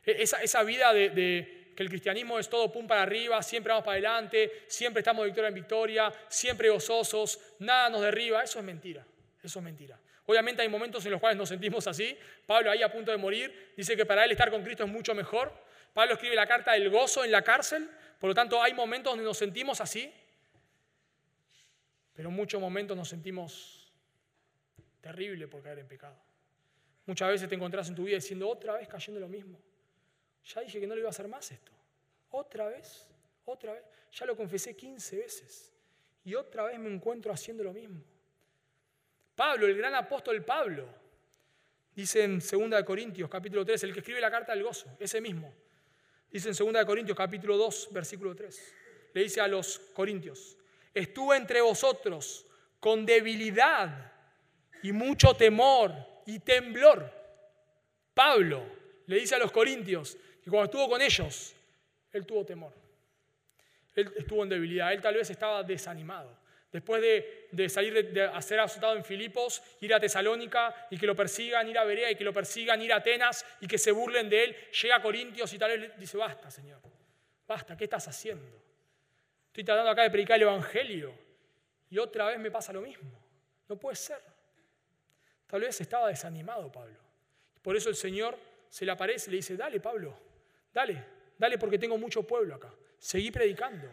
E, esa, esa vida de, que el cristianismo es todo pum para arriba, siempre vamos para adelante, siempre estamos de victoria en victoria, siempre gozosos, nada nos derriba, eso es mentira. Eso es mentira. Obviamente hay momentos en los cuales nos sentimos así. Pablo ahí a punto de morir dice que para él estar con Cristo es mucho mejor. Pablo escribe la carta del gozo en la cárcel. Por lo tanto, hay momentos donde nos sentimos así. Pero en muchos momentos nos sentimos terrible por caer en pecado. Muchas veces te encontrás en tu vida diciendo otra vez cayendo lo mismo. Ya dije que no lo iba a hacer más esto. Otra vez, otra vez. Ya lo confesé 15 veces. Y otra vez me encuentro haciendo lo mismo. Pablo, el gran apóstol Pablo, dice en 2 Corintios capítulo 3, el que escribe la carta del gozo, ese mismo. Dice en 2 Corintios capítulo 2, versículo 3. Le dice a los corintios, estuve entre vosotros con debilidad y mucho temor y temblor. Pablo le dice a los corintios que cuando estuvo con ellos, él tuvo temor. Él estuvo en debilidad, él tal vez estaba desanimado. Después de, salir de, ser azotado en Filipos, ir a Tesalónica y que lo persigan, ir a Berea y que lo persigan, ir a Atenas y que se burlen de él, llega a Corintios y tal vez dice, basta, Señor, basta, ¿qué estás haciendo? Estoy tratando acá de predicar el Evangelio y otra vez me pasa lo mismo. No puede ser. Tal vez estaba desanimado Pablo. Por eso el Señor se le aparece y le dice, dale Pablo, dale, dale porque tengo mucho pueblo acá. Seguí predicando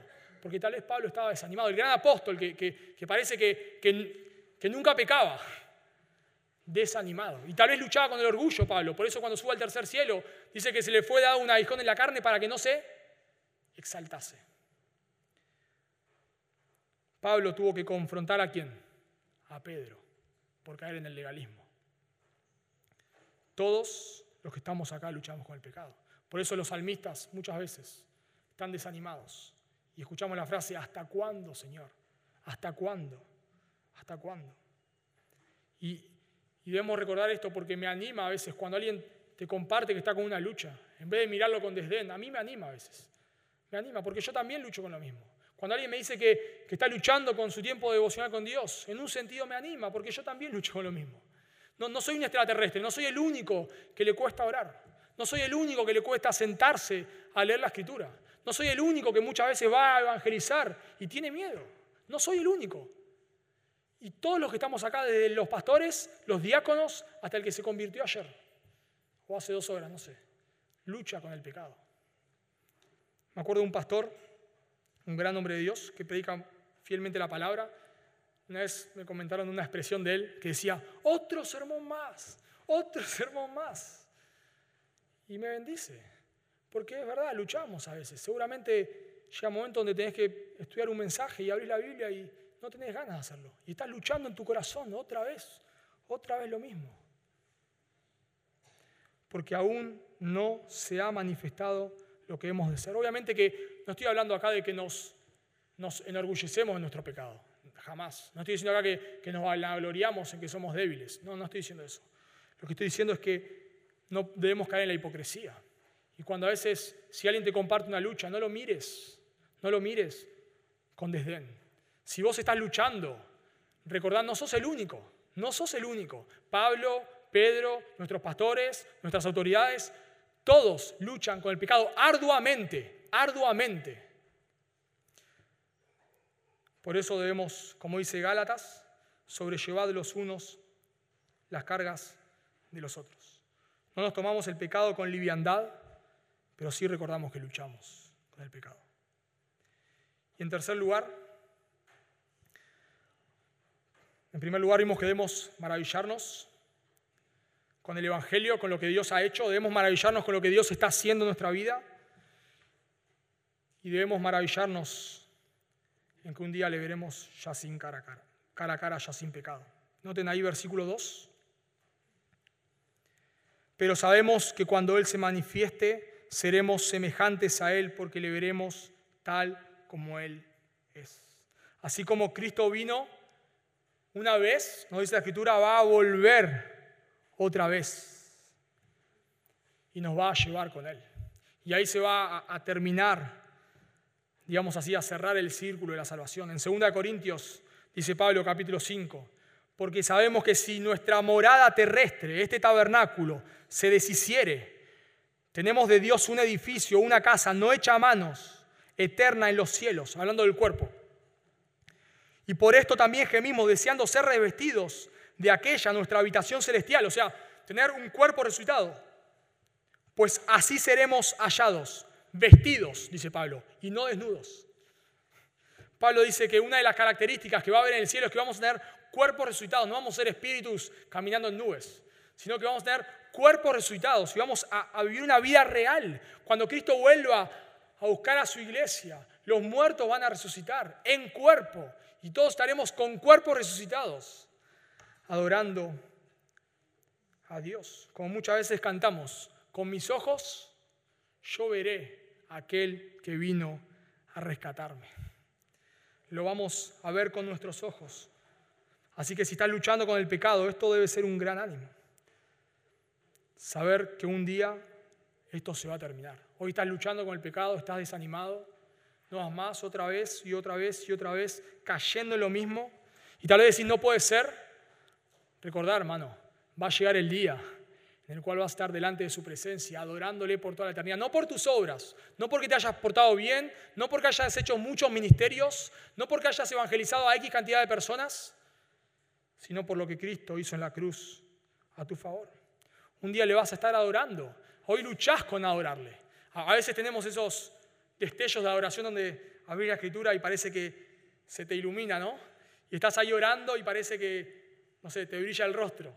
porque tal vez Pablo estaba desanimado. El gran apóstol que, parece que, que, nunca pecaba, desanimado. Y tal vez luchaba con el orgullo Pablo. Por eso cuando sube al tercer cielo, dice que se le fue dado un aguijón en la carne para que no se exaltase. Pablo tuvo que confrontar a quién? A Pedro, por caer en el legalismo. Todos los que estamos acá luchamos con el pecado. Por eso los salmistas muchas veces están desanimados. Y escuchamos la frase, ¿hasta cuándo, Señor? ¿Hasta cuándo? ¿Hasta cuándo? Y, debemos recordar esto porque me anima a veces cuando alguien te comparte que está con una lucha, en vez de mirarlo con desdén, a mí me anima a veces. Me anima porque yo también lucho con lo mismo. Cuando alguien me dice que, está luchando con su tiempo devocional con Dios, en un sentido me anima porque yo también lucho con lo mismo. No, no soy un extraterrestre, no soy el único que le cuesta orar. No soy el único que le cuesta sentarse a leer la escritura. No soy el único que muchas veces va a evangelizar y tiene miedo. No soy el único. Y todos los que estamos acá, desde los pastores, los diáconos, hasta el que se convirtió ayer, o hace dos horas, no sé, lucha con el pecado. Me acuerdo de un pastor, un gran hombre de Dios, que predica fielmente la palabra. Una vez me comentaron una expresión de él que decía, otro sermón más, otro sermón más. Y me bendice. Porque es verdad, luchamos a veces. Seguramente llega un momento donde tenés que estudiar un mensaje y abrir la Biblia y no tenés ganas de hacerlo. Y estás luchando en tu corazón otra vez, otra vez lo mismo. Porque aún no se ha manifestado lo que hemos de ser. Obviamente que no estoy hablando acá de que nos, enorgullecemos de nuestro pecado. Jamás. No estoy diciendo acá que, que nos gloriamos en que somos débiles. No, no estoy diciendo eso. Lo que estoy diciendo es que no debemos caer en la hipocresía. Y cuando a veces, si alguien te comparte una lucha, no lo mires, no lo mires con desdén. Si vos estás luchando, recordad, no sos el único, no sos el único. Pablo, Pedro, nuestros pastores, nuestras autoridades, todos luchan con el pecado arduamente, arduamente. Por eso debemos, como dice Gálatas, sobrellevar los unos las cargas de los otros. No nos tomamos el pecado con liviandad, pero sí recordamos que luchamos con el pecado. Y en tercer lugar, en primer lugar vimos que debemos maravillarnos con el Evangelio, con lo que Dios ha hecho, debemos maravillarnos con lo que Dios está haciendo en nuestra vida y debemos maravillarnos en que un día le veremos ya sin cara a cara, cara a cara ya sin pecado. Noten ahí versículo 2. Pero sabemos que cuando Él se manifieste, seremos semejantes a Él porque le veremos tal como Él es. Así como Cristo vino una vez, nos dice la Escritura, va a volver otra vez y nos va a llevar con Él. Y ahí se va a, terminar, digamos así, a cerrar el círculo de la salvación. En 2 Corintios dice Pablo capítulo 5, porque sabemos que si nuestra morada terrestre, este tabernáculo, se deshiciere, tenemos de Dios un edificio, una casa no hecha a manos, eterna en los cielos, hablando del cuerpo. Y por esto también gemimos, deseando ser revestidos de aquella nuestra habitación celestial, o sea, tener un cuerpo resucitado. Pues así seremos hallados, vestidos, dice Pablo, y no desnudos. Pablo dice que una de las características que va a haber en el cielo es que vamos a tener cuerpos resucitados, no vamos a ser espíritus caminando en nubes, sino que vamos a tener cuerpos resucitados y vamos a, vivir una vida real. Cuando Cristo vuelva a buscar a su iglesia, los muertos van a resucitar en cuerpo y todos estaremos con cuerpos resucitados, adorando a Dios. Como muchas veces cantamos, con mis ojos yo veré aquel que vino a rescatarme. Lo vamos a ver con nuestros ojos. Así que si estás luchando con el pecado, esto debe ser un gran ánimo saber que un día esto se va a terminar. Hoy estás luchando con el pecado, estás desanimado, no vas más, otra vez y otra vez y otra vez, cayendo en lo mismo. Y tal vez decir, no puede ser. Recordar, hermano, va a llegar el día en el cual vas a estar delante de su presencia, adorándole por toda la eternidad. No por tus obras, no porque te hayas portado bien, no porque hayas hecho muchos ministerios, no porque hayas evangelizado a X cantidad de personas, sino por lo que Cristo hizo en la cruz a tu favor. Un día le vas a estar adorando. Hoy luchás con adorarle. A veces tenemos esos destellos de adoración donde abrir la escritura y parece que se te ilumina, ¿no? Y estás ahí orando y parece que, no sé, te brilla el rostro.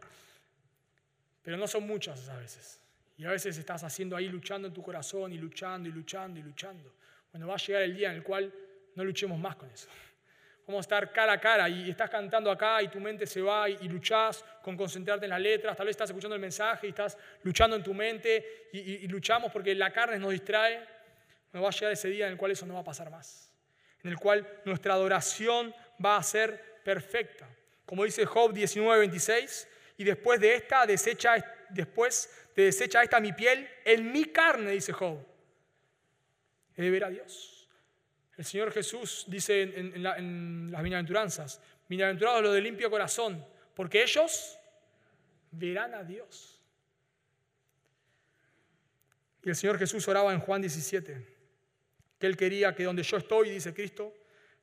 Pero no son muchas a veces. Y a veces estás haciendo ahí luchando en tu corazón y luchando y luchando y luchando. Bueno, va a llegar el día en el cual no luchemos más con eso. Vamos estar cara a cara y estás cantando acá y tu mente se va y, luchás con concentrarte en las letras, tal vez estás escuchando el mensaje y estás luchando en tu mente y, luchamos porque la carne nos distrae. No va a llegar ese día en el cual eso no va a pasar más, en el cual nuestra adoración va a ser perfecta. Como dice Job 19:26, y después de esta desecha, después de desecha esta mi piel, en mi carne, dice Job, he de ver a Dios. El Señor Jesús dice en, las bienaventuranzas, bienaventurados los de limpio corazón, porque ellos verán a Dios. Y el Señor Jesús oraba en Juan 17, que Él quería que donde yo estoy, dice Cristo,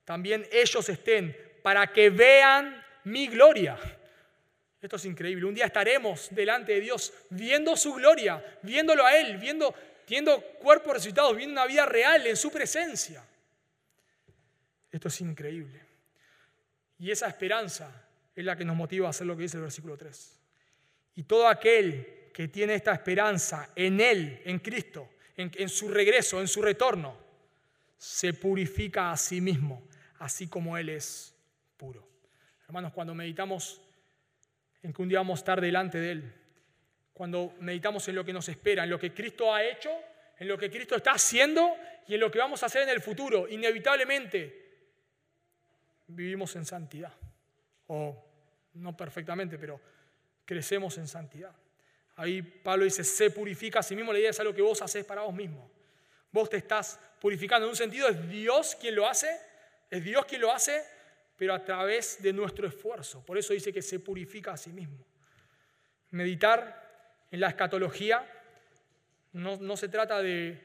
también ellos estén, para que vean mi gloria. Esto es increíble. Un día estaremos delante de Dios viendo su gloria, viéndolo a Él, viendo, viendo cuerpos resucitados, viendo una vida real en su presencia. Esto es increíble. Y esa esperanza es la que nos motiva a hacer lo que dice el versículo 3. Y todo aquel que tiene esta esperanza en Él, en Cristo, en, su regreso, en su retorno, se purifica a sí mismo, así como Él es puro. Hermanos, cuando meditamos en que un día vamos a estar delante de Él, cuando meditamos en lo que nos espera, en lo que Cristo ha hecho, en lo que Cristo está haciendo y en lo que vamos a hacer en el futuro, inevitablemente vivimos en santidad. O no perfectamente, pero crecemos en santidad. Ahí Pablo dice, se purifica a sí mismo. La idea es algo que vos haces para vos mismo. Vos te estás purificando. En un sentido es Dios quien lo hace, es Dios quien lo hace, pero a través de nuestro esfuerzo. Por eso dice que se purifica a sí mismo. Meditar en la escatología no, se trata de,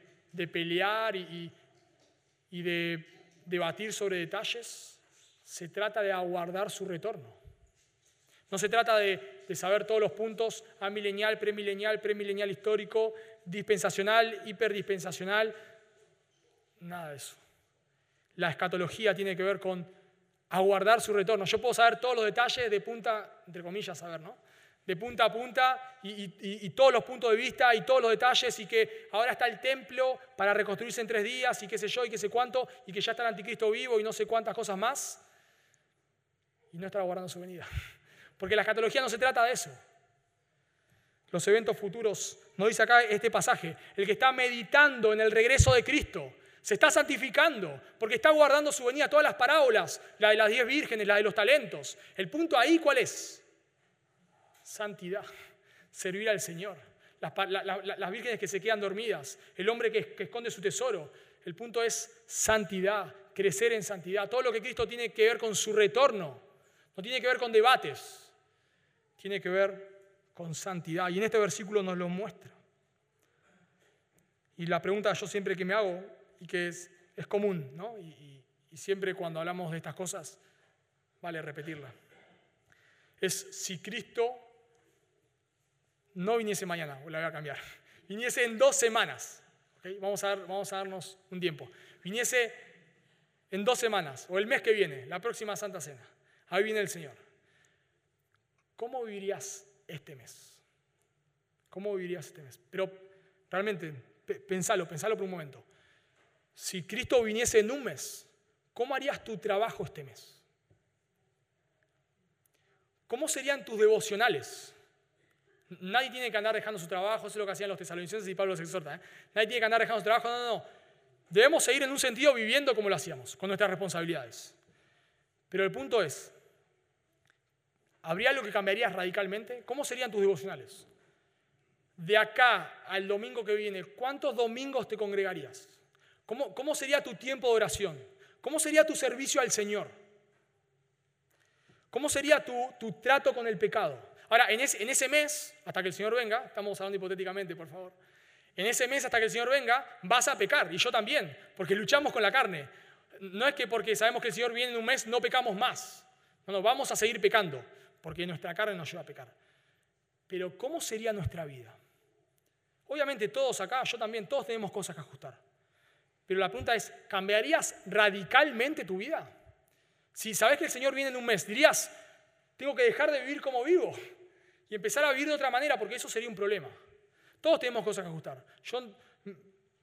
pelear y de debatir sobre detalles, se trata de aguardar su retorno. No se trata de, saber todos los puntos amilenial, premilenial, premilenial histórico, dispensacional, hiperdispensacional, nada de eso. La escatología tiene que ver con aguardar su retorno. Yo puedo saber todos los detalles de punta, entre comillas, saber, ¿no? De punta a punta y, y, todos los puntos de vista y todos los detalles y que ahora está el templo para reconstruirse en tres días y qué sé yo y qué sé cuánto y que ya está el anticristo vivo y no sé cuántas cosas más y no estar aguardando su venida. Porque la escatología no se trata de eso. Los eventos futuros, nos dice acá este pasaje, el que está meditando en el regreso de Cristo, se está santificando, porque está guardando su venida, todas las parábolas, la de las diez vírgenes, la de los talentos. El punto ahí, ¿cuál es? Santidad, servir al Señor. Las, vírgenes que se quedan dormidas, el hombre que esconde su tesoro. El punto es santidad, crecer en santidad. Todo lo que Cristo tiene que ver con su retorno no tiene que ver con debates, tiene que ver con santidad. Y en este versículo nos lo muestra. Y la pregunta yo siempre que me hago, y que es, común, ¿no? y, y siempre cuando hablamos de estas cosas, vale repetirla, es si Cristo no viniese mañana, o la voy a cambiar, viniese en dos semanas, vamos, a vamos a darnos un tiempo, viniese en dos semanas, o el mes que viene, la próxima Santa Cena, Ahí viene el Señor. ¿Cómo vivirías este mes? ¿Cómo vivirías este mes? Pero realmente, pensalo, pensalo por un momento. Si Cristo viniese en un mes, ¿cómo harías tu trabajo este mes? ¿Cómo serían tus devocionales? Nadie tiene que andar dejando su trabajo, eso es lo que hacían los tesalonicenses y Pablo los exhorta. ¿eh? Nadie tiene que andar dejando su trabajo, no, no, no. Debemos seguir en un sentido viviendo como lo hacíamos, con nuestras responsabilidades. Pero el punto es, ¿Habría algo que cambiarías radicalmente? ¿Cómo serían tus devocionales? De acá al domingo que viene, ¿cuántos domingos te congregarías? ¿Cómo, cómo sería tu tiempo de oración? ¿Cómo sería tu servicio al Señor? ¿Cómo sería tu, tu trato con el pecado? Ahora, en ese, en ese mes, hasta que el Señor venga, estamos hablando hipotéticamente, por favor, en ese mes hasta que el Señor venga, vas a pecar, y yo también, porque luchamos con la carne. No es que porque sabemos que el Señor viene en un mes no pecamos más. No, no, vamos a seguir pecando, porque nuestra carne nos lleva a pecar. Pero ¿cómo sería nuestra vida? Obviamente todos acá, yo también, todos tenemos cosas que ajustar. Pero la pregunta es, ¿cambiarías radicalmente tu vida? Si sabes que el Señor viene en un mes, dirías, tengo que dejar de vivir como vivo y empezar a vivir de otra manera, porque eso sería un problema. Todos tenemos cosas que ajustar. Yo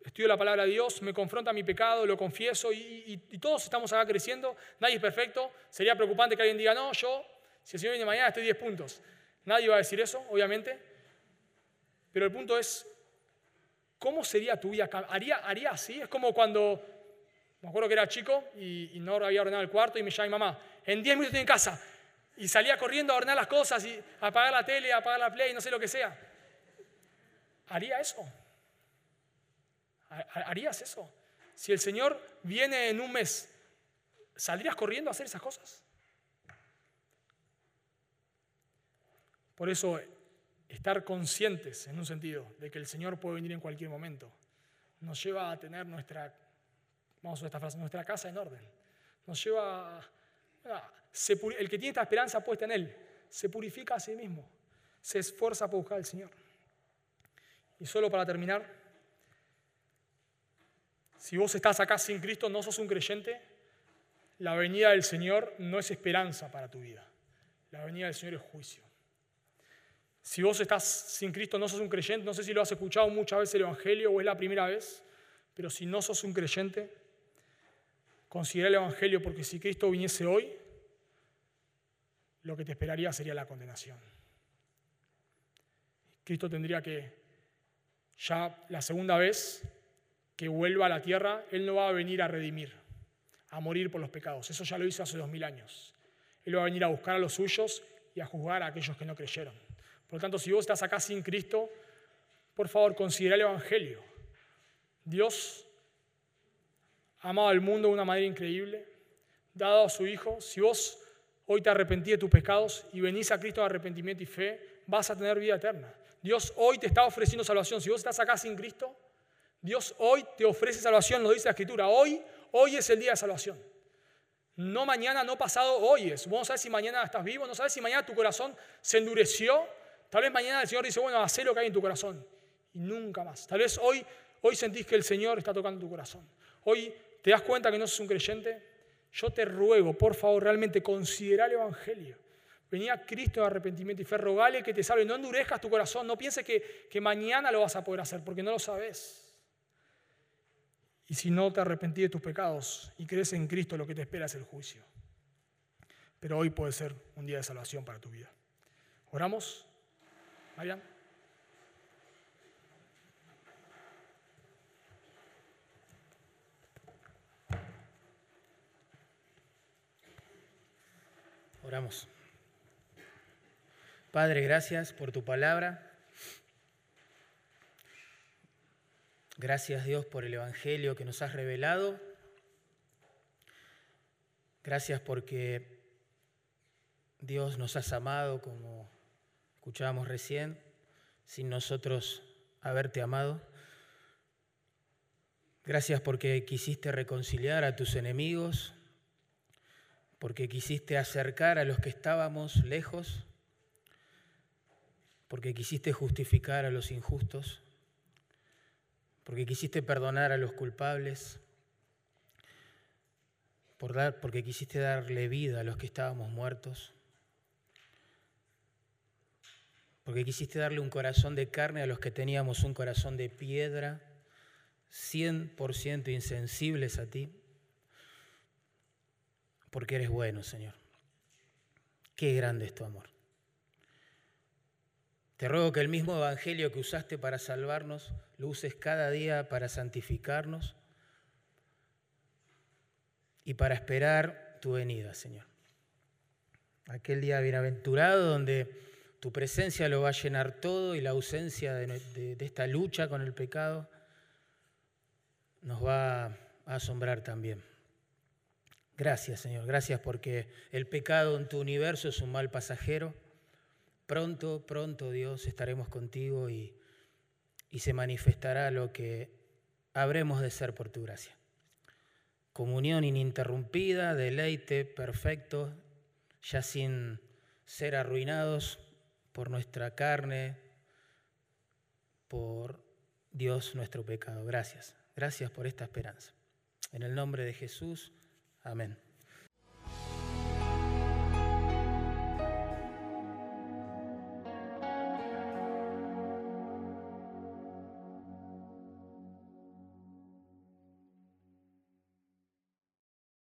estudio la palabra de Dios, me confronta mi pecado, lo confieso y, todos estamos acá creciendo. Nadie es perfecto. Sería preocupante que alguien diga, no, yo, si el Señor viene mañana, estoy 10 puntos. Nadie va a decir eso, obviamente. Pero el punto es, ¿cómo sería tu vida? ¿Haría, haría así? Es como cuando, me acuerdo que era chico y, y no había ordenado el cuarto y me llama mi mamá, en 10 minutos estoy en casa. Y salía corriendo a ordenar las cosas y a apagar la tele, a apagar la play, no sé lo que sea. ¿Haría eso? ¿Harías eso? Si el Señor viene en un mes, ¿saldrías corriendo a hacer esas cosas? Por eso, estar conscientes, en un sentido, de que el Señor puede venir en cualquier momento, nos lleva a tener nuestra, vamos a esta frase, nuestra casa en orden. Nos lleva a, el que tiene esta esperanza puesta en Él, se purifica a sí mismo, se esfuerza por buscar al Señor. Y solo para terminar, si vos estás acá sin Cristo, no sos un creyente, la venida del Señor no es esperanza para tu vida. La venida del Señor es juicio. Si vos estás sin Cristo, no sos un creyente, no sé si lo has escuchado muchas veces el Evangelio o es la primera vez, pero si no sos un creyente, considera el Evangelio porque si Cristo viniese hoy, lo que te esperaría sería la condenación. Cristo tendría que ya la segunda vez que vuelva a la tierra, Él no va a venir a redimir, a morir por los pecados. Eso ya lo hizo hace dos mil años. Él va a venir a buscar a los suyos y a juzgar a aquellos que no creyeron. Por lo tanto, si vos estás acá sin Cristo, por favor, considera el Evangelio. Dios ha amado al mundo de una manera increíble, dado a su Hijo. Si vos hoy te arrepentís de tus pecados y venís a Cristo de arrepentimiento y fe, vas a tener vida eterna. Dios hoy te está ofreciendo salvación. Si vos estás acá sin Cristo, Dios hoy te ofrece salvación, lo dice la Escritura. Hoy, hoy es el día de salvación. No mañana, no pasado, hoy es. Vos no sabes si mañana estás vivo, no sabes si mañana tu corazón se endureció. Tal vez mañana el Señor dice, bueno, haz lo que hay en tu corazón. Y nunca más. Tal vez hoy, hoy sentís que el Señor está tocando tu corazón. Hoy te das cuenta que no sos un creyente. Yo te ruego, por favor, realmente considera el Evangelio. Venía Cristo de arrepentimiento y fe, rogale que te salve. No endurezcas tu corazón, no pienses que, que mañana lo vas a poder hacer, porque no lo sabes. Y si no te arrepentís de tus pecados y crees en Cristo, lo que te espera es el juicio. Pero hoy puede ser un día de salvación para tu vida. ¿Oramos? Marian. Oramos. Padre, gracias por tu palabra. Gracias Dios por el Evangelio que nos has revelado. Gracias porque Dios nos has amado como escuchábamos recién, sin nosotros haberte amado. Gracias porque quisiste reconciliar a tus enemigos, porque quisiste acercar a los que estábamos lejos porque quisiste justificar a los injustos, porque quisiste perdonar a los culpables, por dar, porque quisiste darle vida a los que estábamos muertos, porque quisiste darle un corazón de carne a los que teníamos un corazón de piedra, 100% insensibles a ti, porque eres bueno, Señor. Qué grande es tu amor. Te ruego que el mismo Evangelio que usaste para salvarnos, lo uses cada día para santificarnos y para esperar tu venida, Señor. Aquel día bienaventurado donde tu presencia lo va a llenar todo y la ausencia de, esta lucha con el pecado nos va a asombrar también. Gracias, Señor. Gracias porque el pecado en tu universo es un mal pasajero. Pronto, pronto, Dios, estaremos contigo y, y se manifestará lo que habremos de ser por tu gracia. Comunión ininterrumpida, deleite perfecto, ya sin ser arruinados por nuestra carne, por Dios nuestro pecado. Gracias. Gracias por esta esperanza. En el nombre de Jesús. Amén.